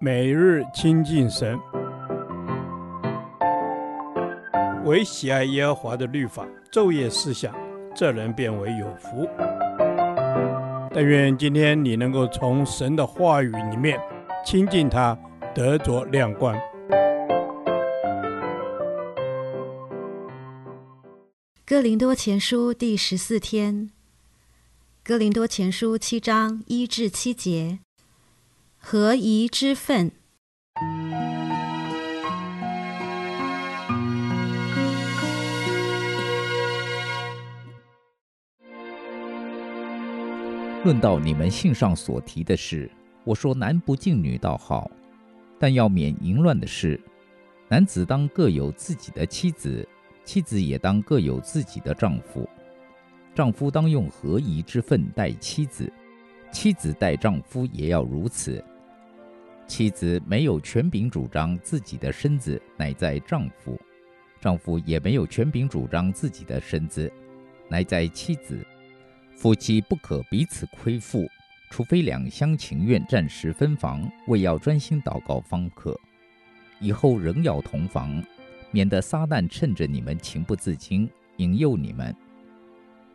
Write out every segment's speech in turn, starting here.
每日亲近神，唯喜爱耶和华的律法，昼夜思想，这人便为有福。但愿今天你能够从神的话语里面亲近他，得着亮光。哥林多前书第十四天，哥林多前书七章一至七节。合宜之分，论到你们信上所提的事，我说男不敬女倒好，但要免淫乱的事。男子当各有自己的妻子，妻子也当各有自己的丈夫。丈夫当用合宜之分待妻子，妻子待丈夫也要如此。妻子没有权柄主张自己的身子，乃在丈夫；丈夫也没有权柄主张自己的身子，乃在妻子。夫妻不可彼此亏负，除非两厢情愿，暂时分房，为要专心祷告方可。以后仍要同房，免得撒旦趁着你们情不自禁，引诱你们。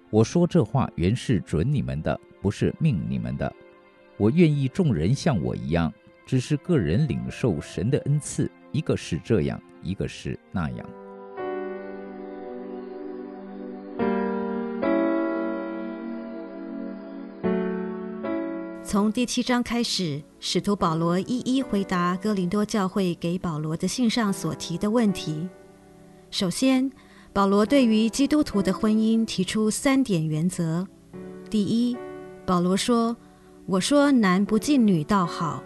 我说这话原是准你们的，不是命你们的。我愿意众人像我一样。只是个人领受神的恩赐，一个是这样，一个是那样。从第七章开始，使徒保罗一一回答哥林多教会给保罗的信上所提的问题。首先，保罗对于基督徒的婚姻提出三点原则：第一，保罗说：“我说男不近女倒好。”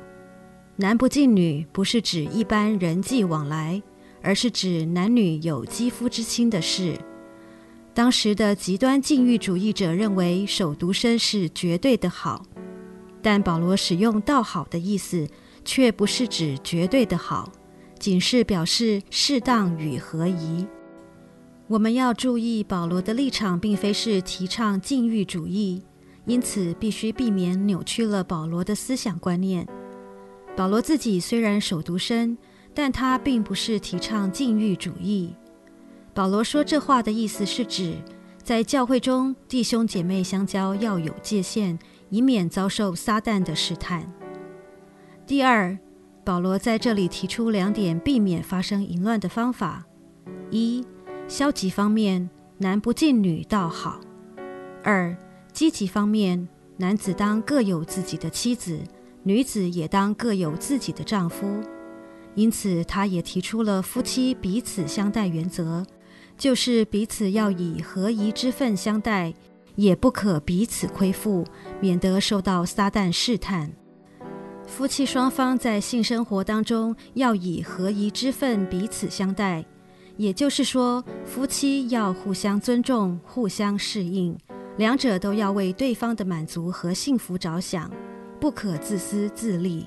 男不近女不是指一般人际往来，而是指男女有肌肤之亲的事。当时的极端禁欲主义者认为守独身是绝对的好，但保罗使用“倒好”的意思，却不是指绝对的好，仅是表示适当与合宜。我们要注意，保罗的立场并非是提倡禁欲主义，因此必须避免扭曲了保罗的思想观念。保罗自己虽然守独身，但他并不是提倡禁欲主义。保罗说这话的意思是指，在教会中弟兄姐妹相交要有界限，以免遭受撒旦的试探。第二，保罗在这里提出两点避免发生淫乱的方法：一、消极方面，男不近女倒好；二、积极方面，男子当各有自己的妻子。女子也当各有自己的丈夫，因此她也提出了夫妻彼此相待原则，就是彼此要以合宜之分相待，也不可彼此亏负，免得受到撒旦试探。夫妻双方在性生活当中要以合宜之分彼此相待，也就是说，夫妻要互相尊重、互相适应，两者都要为对方的满足和幸福着想。不可自私自利，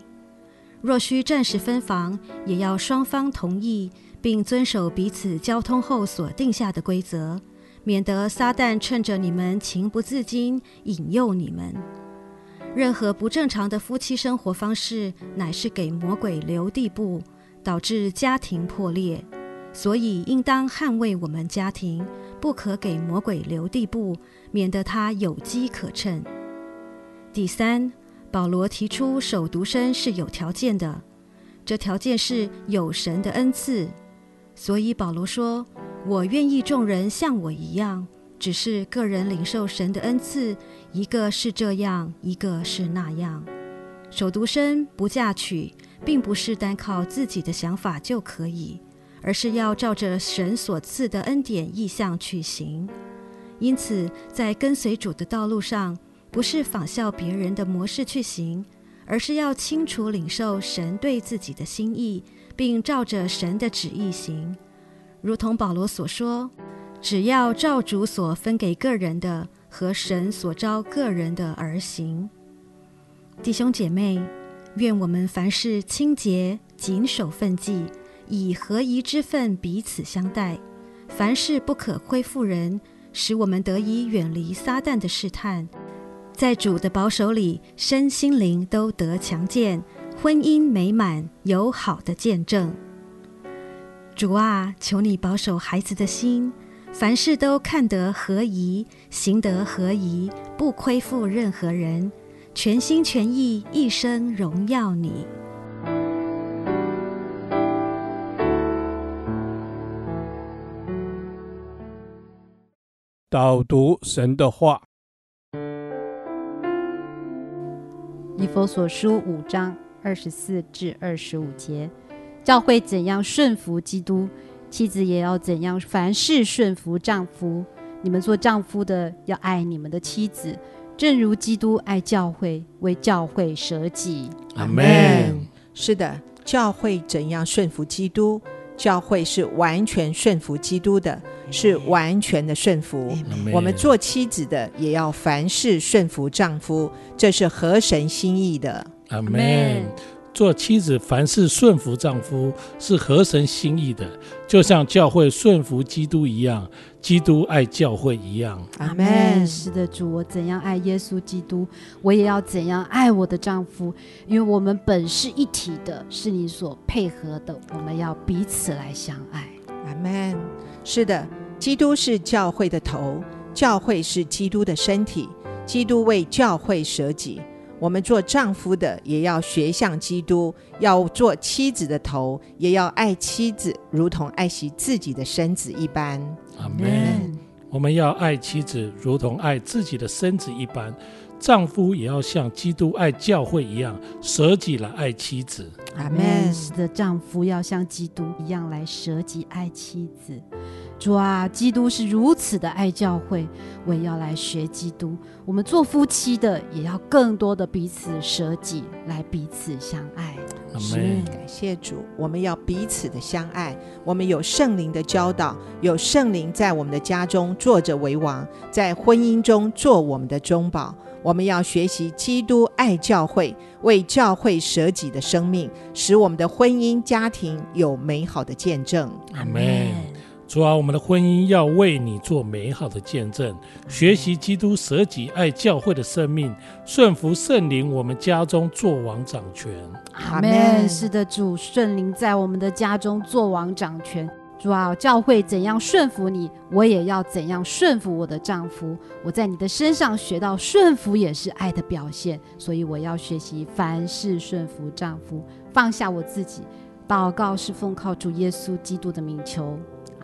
若需暂时分房，也要双方同意，并遵守彼此交通后所定下的规则，免得撒旦趁着你们情不自禁引诱你们。任何不正常的夫妻生活方式，乃是给魔鬼留地步，导致家庭破裂。所以应当捍卫我们家庭，不可给魔鬼留地步，免得他有机可乘。第三。保罗提出守独身是有条件的，这条件是有神的恩赐。所以保罗说：“我愿意众人像我一样，只是个人领受神的恩赐，一个是这样，一个是那样。守独身不嫁娶，并不是单靠自己的想法就可以，而是要照着神所赐的恩典意象去行。因此，在跟随主的道路上。”不是仿效别人的模式去行，而是要清楚领受神对自己的心意，并照着神的旨意行。如同保罗所说：“只要照主所分给个人的和神所召个人的而行。”弟兄姐妹，愿我们凡事清洁，谨守分际，以合宜之分彼此相待。凡事不可亏负人，使我们得以远离撒旦的试探。在主的保守里，身心灵都得强健，婚姻美满有好的见证。主啊，求你保守孩子的心，凡事都看得合宜，行得合宜，不亏负任何人，全心全意，一生荣耀你。导读神的话，以佛所书五章二十四至二十五节。教会怎样顺服基督，妻子也要怎样凡事顺服丈夫。你们做丈夫的要爱你们的妻子，正如基督爱教会，为教会舍己。阿门。是的，教会怎样顺服基督？教会是完全顺服基督的，是完全的顺服。我们做妻子的也要凡事顺服丈夫，这是合神心意的。阿门。做妻子，凡事顺服丈夫，是合神心意的，就像教会顺服基督一样，基督爱教会一样。阿门。是的，主，我怎样爱耶稣基督，我也要怎样爱我的丈夫，因为我们本是一体的，是你所配合的，我们要彼此来相爱。阿门。是的，基督是教会的头，教会是基督的身体，基督为教会舍己。我们做丈夫的也要学像基督，要做妻子的头，也要爱妻子，如同爱惜自己的身子一般。阿门。我们要爱妻子，如同爱自己的身子一般。丈夫也要像基督爱教会一样，舍己来爱妻子。阿门。是的，丈夫要像基督一样来舍己爱妻子。主啊，基督是如此的爱教会，我也要来学基督。我们做夫妻的，也要更多的彼此舍己，来彼此相爱。是，感谢主，我们要彼此的相爱。我们有圣灵的教导，有圣灵在我们的家中坐着为王，在婚姻中做我们的中保。我们要学习基督爱教会，为教会舍己的生命，使我们的婚姻家庭有美好的见证。阿门。主啊，我们的婚姻要为你做美好的见证，学习基督舍己爱教会的生命，顺服圣灵，我们家中做王掌权。阿门。是的，主，圣灵在我们的家中做王掌权。主啊，教会怎样顺服你，我也要怎样顺服我的丈夫。我在你的身上学到顺服也是爱的表现，所以我要学习凡事顺服丈夫，放下我自己。祷告是奉靠主耶稣基督的名求。